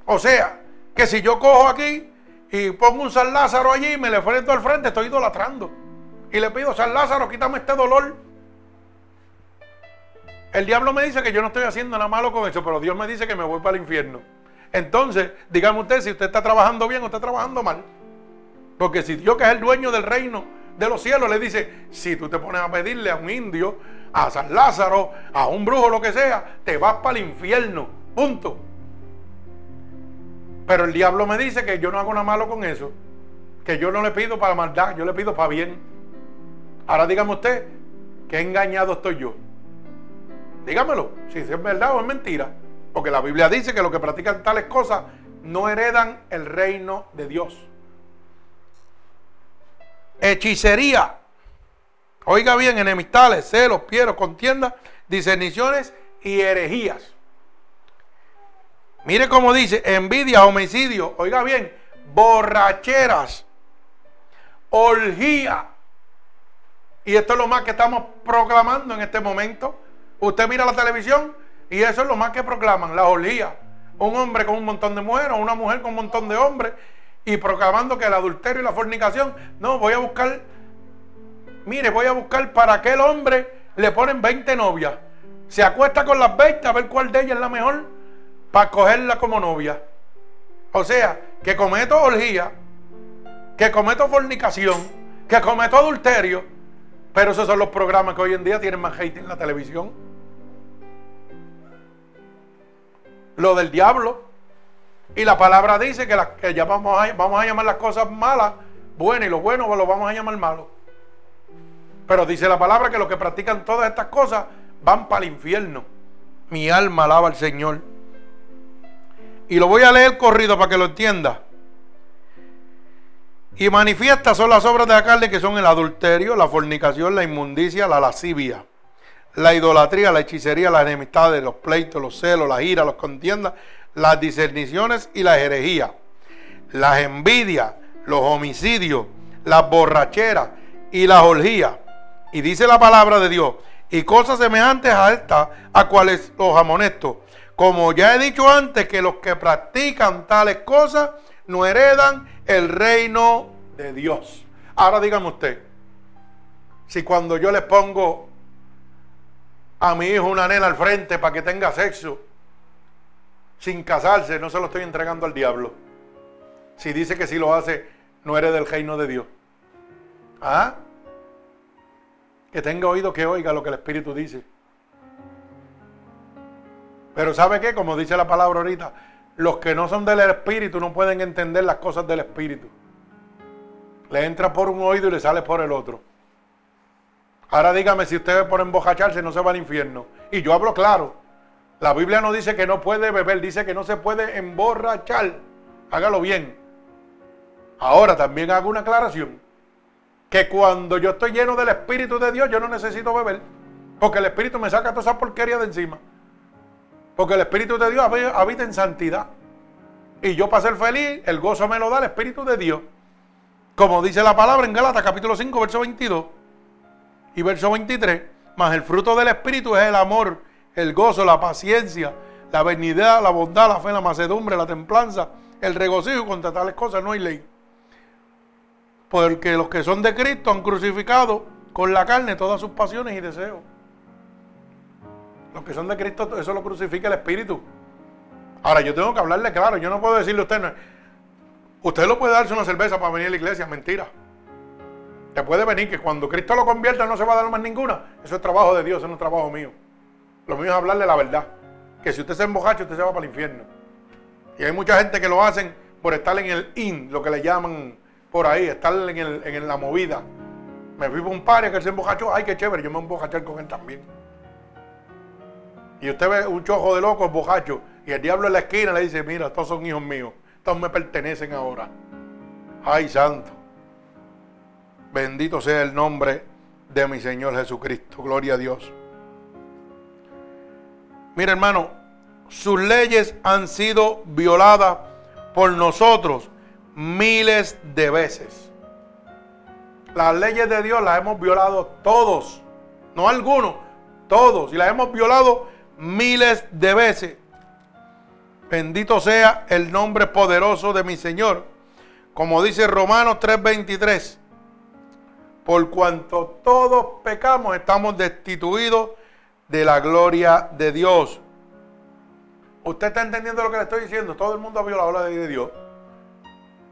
O sea, que si yo cojo aquí y pongo un San Lázaro allí y me le frento al frente, estoy idolatrando. Y le pido, San Lázaro, quítame este dolor. El diablo me dice que yo no estoy haciendo nada malo con eso, pero Dios me dice que me voy para el infierno. Entonces, dígame usted si usted está trabajando bien o está trabajando mal. Porque si Dios, que es el dueño del reino de los cielos, le dice, si tú te pones a pedirle a un indio, a San Lázaro, a un brujo, lo que sea, te vas para el infierno. Punto. Pero el diablo me dice que yo no hago nada malo con eso. Que yo no le pido para maldad, yo le pido para bien. Ahora dígame usted, ¿qué engañado estoy yo? Dígamelo, si es verdad o es mentira. Porque la Biblia dice que los que practican tales cosas no heredan el reino de Dios. Hechicería. Oiga bien, enemistades, celos, pieros, contiendas, discerniciones y herejías. Mire cómo dice, envidia, homicidio, oiga bien, borracheras, orgía. Y esto es lo más que estamos proclamando en este momento. Usted mira la televisión y eso es lo más que proclaman, la orgía. Un hombre con un montón de mujeres, una mujer con un montón de hombres, y proclamando que el adulterio y la fornicación, no, voy a buscar mire, voy a buscar para aquel hombre, le ponen 20 novias. Se acuesta con las 20 a ver cuál de ellas es la mejor para cogerla como novia. O sea, que cometo orgía, que cometo fornicación, que cometo adulterio, pero esos son los programas que hoy en día tienen más hate en la televisión. Lo del diablo. Y la palabra dice que, que ya vamos a, vamos a llamar las cosas malas buenas y lo bueno lo vamos a llamar malo. Pero dice la palabra que los que practican todas estas cosas van para el infierno. Mi alma alaba al Señor. Y lo voy a leer corrido para que lo entienda. Y manifiestas son las obras de la carne que son el adulterio, la fornicación, la inmundicia, la lascivia, la idolatría, la hechicería, la enemistad, los pleitos, los celos, la ira, las contiendas, las discerniciones y la herejía, las envidias, los homicidios, las borracheras y las orgías. Y dice la palabra de Dios, y cosas semejantes a estas, a cuales los amonesto. Como ya he dicho antes, que los que practican tales cosas no heredan el reino de Dios. Ahora dígame usted, si cuando yo le pongo a mi hijo una nena al frente para que tenga sexo, sin casarse, no se lo estoy entregando al diablo. Si dice que si lo hace, no eres del reino de Dios. ¿Ah? Que tenga oído que oiga lo que el Espíritu dice. Pero ¿sabe qué? Como dice la palabra ahorita, los que no son del Espíritu no pueden entender las cosas del Espíritu. Le entra por un oído y le sale por el otro. Ahora dígame si usted por embojacharse no se va al infierno. Y yo hablo claro. La Biblia no dice que no puede beber, dice que no se puede emborrachar. Hágalo bien. Ahora también hago una aclaración. Que cuando yo estoy lleno del Espíritu de Dios, yo no necesito beber. Porque el Espíritu me saca toda esa porquería de encima. Porque el Espíritu de Dios habita en santidad. Y yo para ser feliz, el gozo me lo da el Espíritu de Dios. Como dice la palabra en Gálatas capítulo 5, verso 22 y verso 23. Más el fruto del Espíritu es el amor, el gozo, la paciencia, la benignidad, la bondad, la fe, la macedumbre, la templanza, el regocijo. Contra tales cosas no hay ley. Porque los que son de Cristo han crucificado con la carne todas sus pasiones y deseos. Los que son de Cristo, eso lo crucifica el Espíritu. Ahora, yo tengo que hablarle claro. Yo no puedo decirle a usted, usted lo puede darse una cerveza para venir a la iglesia. Mentira. Te puede venir que cuando Cristo lo convierta no se va a dar más ninguna. Eso es trabajo de Dios, eso no es trabajo mío. Lo mío es hablarle la verdad. Que si usted se embojacha, usted se va para el infierno. Y hay mucha gente que lo hacen por estar en el in, lo que le llaman por ahí, estar en, la movida. Me por un par que él se embojachó. Ay, qué chévere, yo me voy a embojachar con él también. Y usted ve un chojo de locos bojacho y el diablo en la esquina le dice, mira, estos son hijos míos, estos me pertenecen ahora. Ay, santo. Bendito sea el nombre de mi Señor Jesucristo. Gloria a Dios. Mira, hermano, sus leyes han sido violadas por nosotros miles de veces. Las leyes de Dios las hemos violado todos, no algunos, todos. Y las hemos violado miles de veces. Bendito sea el nombre poderoso de mi Señor. Como dice Romanos 3:23. Por cuanto todos pecamos, estamos destituidos de la gloria de Dios. ¿Usted está entendiendo lo que le estoy diciendo? Todo el mundo ha violado la ley de Dios.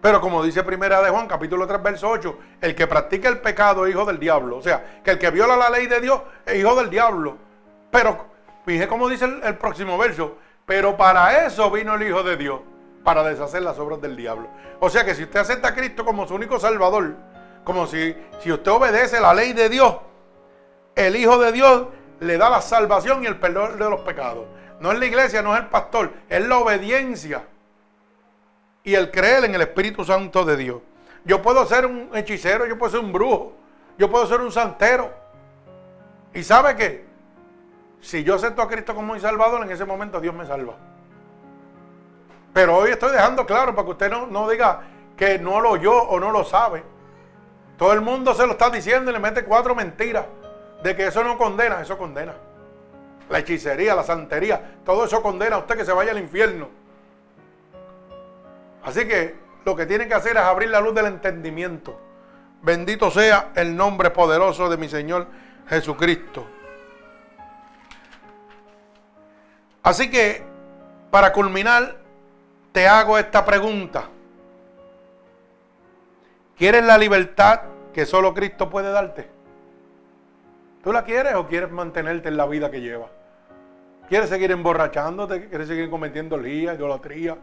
Pero como dice Primera de Juan, capítulo 3, verso 8, el que practica el pecado es hijo del diablo. O sea, que el que viola la ley de Dios es hijo del diablo. Pero Fíjese cómo dice el, próximo verso. Pero para eso vino el Hijo de Dios, para deshacer las obras del diablo. O sea que si usted acepta a Cristo como su único Salvador, como si, si usted obedece la ley de Dios, el Hijo de Dios le da la salvación y el perdón de los pecados. No es la iglesia, no es el pastor, es la obediencia y el creer en el Espíritu Santo de Dios. Yo puedo ser un hechicero, yo puedo ser un brujo, yo puedo ser un santero. ¿Y sabe qué? Si yo acepto a Cristo como mi Salvador, en ese momento Dios me salva. Pero hoy estoy dejando claro para que usted no, diga que no lo oyó o no lo sabe. Todo el mundo se lo está diciendo y le mete cuatro mentiras de que eso no condena, eso condena. La hechicería, la santería, todo eso condena a usted que se vaya al infierno. Así que lo que tiene que hacer es abrir la luz del entendimiento. Bendito sea el nombre poderoso de mi Señor Jesucristo. Así que, para culminar, te hago esta pregunta. ¿Quieres la libertad que solo Cristo puede darte? ¿Tú la quieres o quieres mantenerte en la vida que llevas? ¿Quieres seguir emborrachándote? ¿Quieres seguir cometiendo lía, idolatría,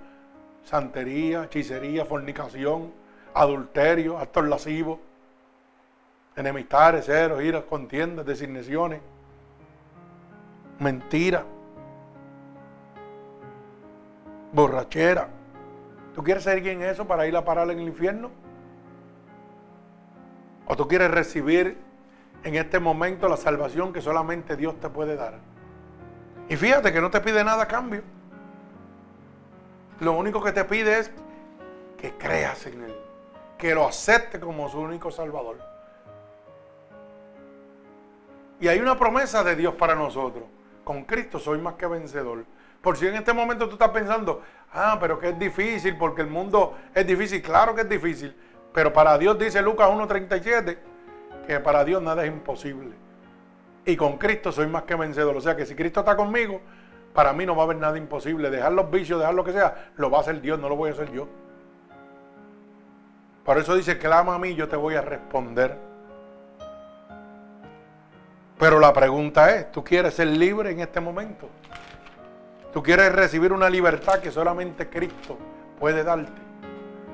santería, hechicería, fornicación, adulterio, actos lascivos, enemistades, ceros, iras, contiendas, designaciones, mentiras? Borrachera. ¿Tú quieres ser quien eso para ir a parar en el infierno? ¿O tú quieres recibir en este momento la salvación que solamente Dios te puede dar? Y fíjate que no te pide nada a cambio. Lo único que te pide es que creas en Él, que lo acepte como su único Salvador. Y hay una promesa de Dios para nosotros. Con Cristo soy más que vencedor. Por si en este momento tú estás pensando, ah, pero que es difícil porque el mundo es difícil. Claro que es difícil. Pero para Dios dice Lucas 1.37 que para Dios nada es imposible. Y con Cristo soy más que vencedor. O sea que si Cristo está conmigo, para mí no va a haber nada imposible. Dejar los vicios, dejar lo que sea, lo va a hacer Dios, no lo voy a hacer yo. Por eso dice, clama a mí, yo te voy a responder. Pero la pregunta es, ¿tú quieres ser libre en este momento? ¿Tú quieres recibir una libertad que solamente Cristo puede darte?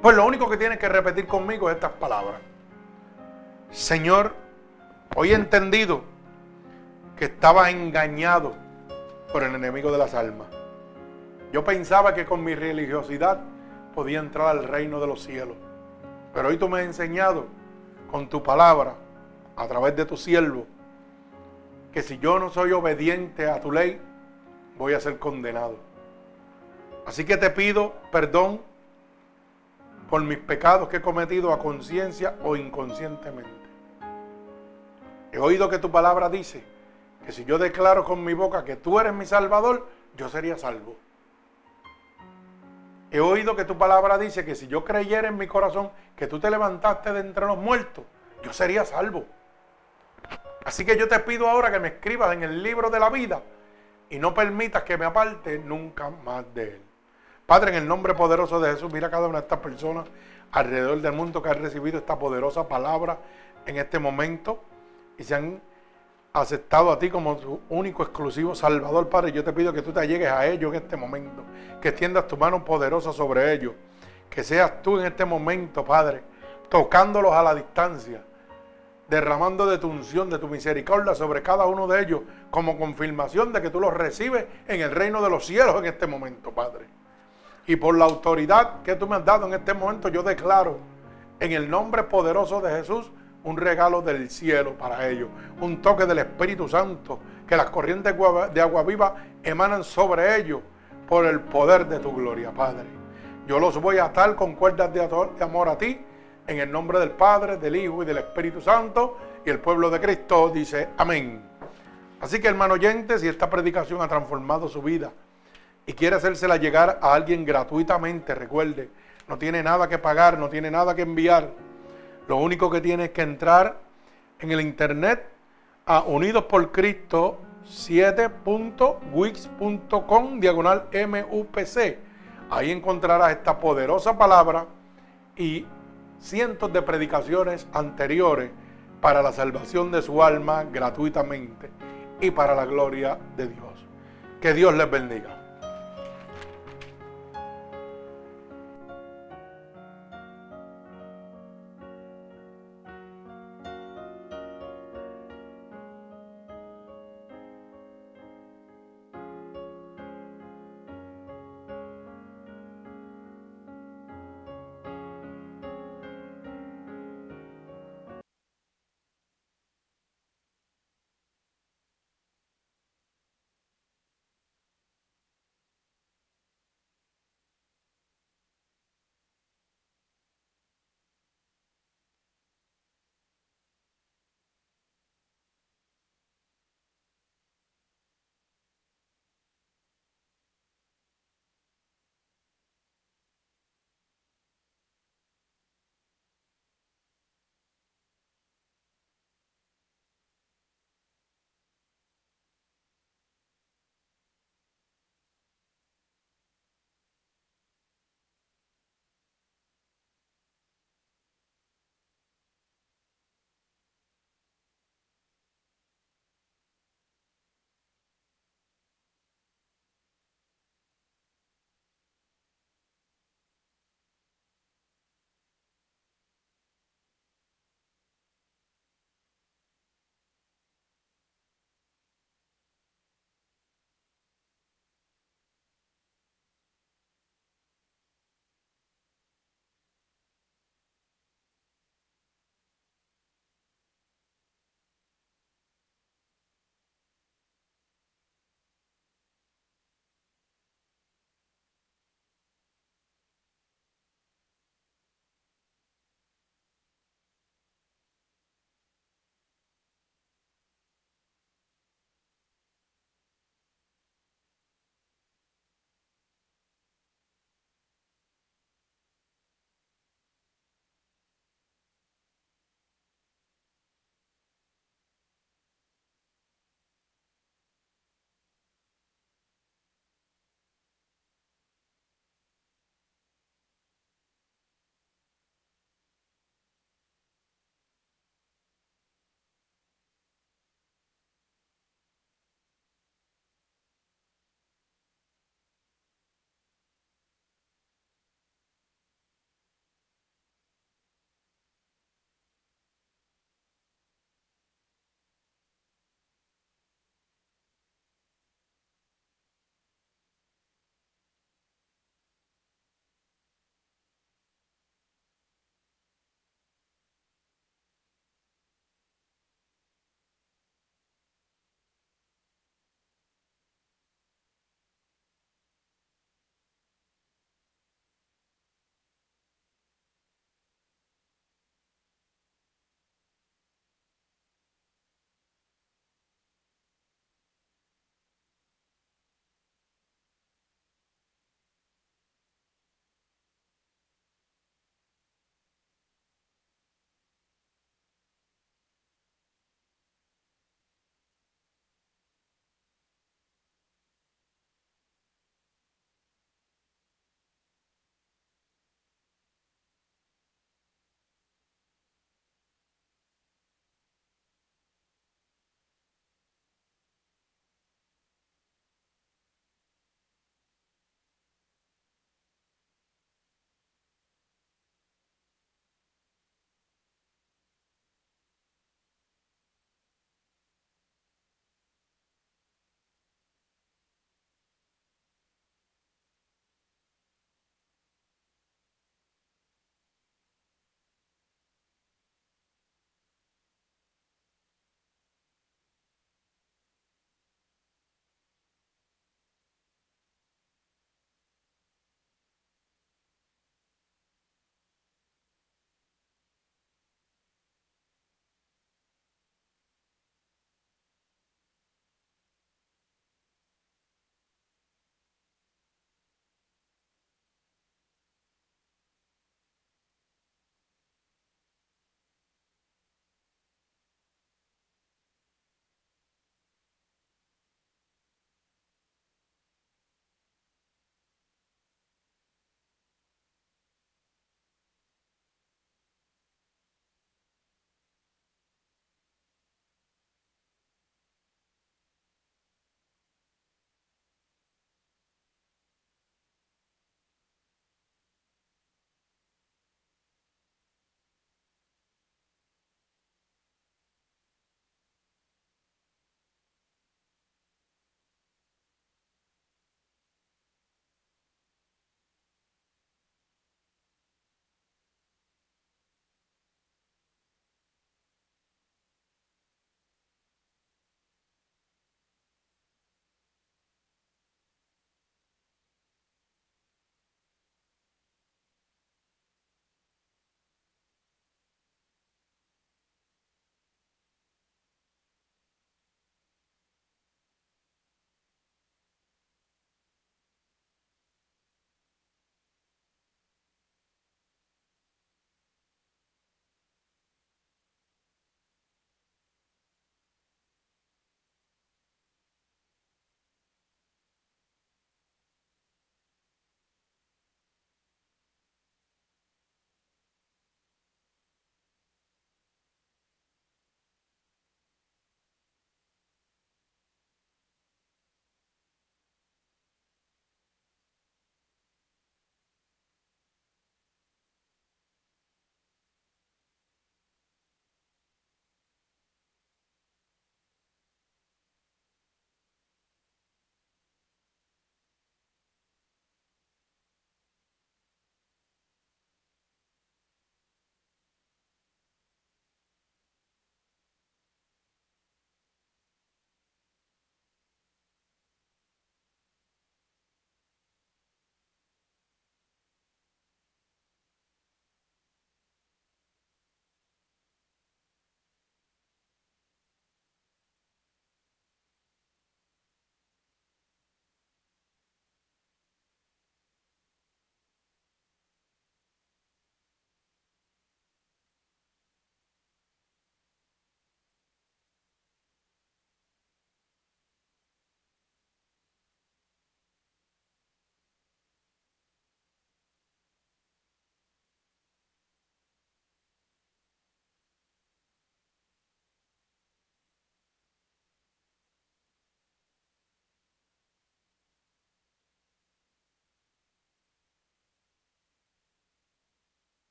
Pues lo único que tienes que repetir conmigo es estas palabras. Señor, hoy he entendido que estaba engañado por el enemigo de las almas. Yo pensaba que con mi religiosidad podía entrar al reino de los cielos. Pero hoy tú me has enseñado con tu palabra, a través de tu siervo, que si yo no soy obediente a tu ley, voy a ser condenado. Así que te pido perdón por mis pecados que he cometido a conciencia o inconscientemente. He oído que tu palabra dice que si yo declaro con mi boca que tú eres mi salvador, yo sería salvo. He oído que tu palabra dice que si yo creyera en mi corazón que tú te levantaste de entre los muertos, yo sería salvo. Así que yo te pido ahora que me escribas en el libro de la vida y no permitas que me aparte nunca más de él. Padre, en el nombre poderoso de Jesús, mira a cada una de estas personas alrededor del mundo que han recibido esta poderosa palabra en este momento y se han aceptado a ti como tu único exclusivo Salvador, Padre. Yo te pido que tú te llegues a ellos en este momento, que extiendas tu mano poderosa sobre ellos, que seas tú en este momento, Padre, tocándolos a la distancia derramando de tu unción, de tu misericordia sobre cada uno de ellos, como confirmación de que tú los recibes en el reino de los cielos en este momento, Padre. Y por la autoridad que tú me has dado en este momento, yo declaro en el nombre poderoso de Jesús un regalo del cielo para ellos, un toque del Espíritu Santo, que las corrientes de agua viva emanan sobre ellos por el poder de tu gloria, Padre. Yo los voy a atar con cuerdas de amor a ti en el nombre del Padre, del Hijo y del Espíritu Santo. Y el pueblo de Cristo dice amén. Así que hermano oyente, si esta predicación ha transformado su vida y quiere hacérsela llegar a alguien gratuitamente, recuerde, no tiene nada que pagar, no tiene nada que enviar. Lo único que tiene es que entrar en el internet a Unidos por Cristo 7.wix.com diagonal MUPC. Ahí encontrarás esta poderosa palabra y cientos de predicaciones anteriores para la salvación de su alma gratuitamente y para la gloria de Dios. Que Dios les bendiga.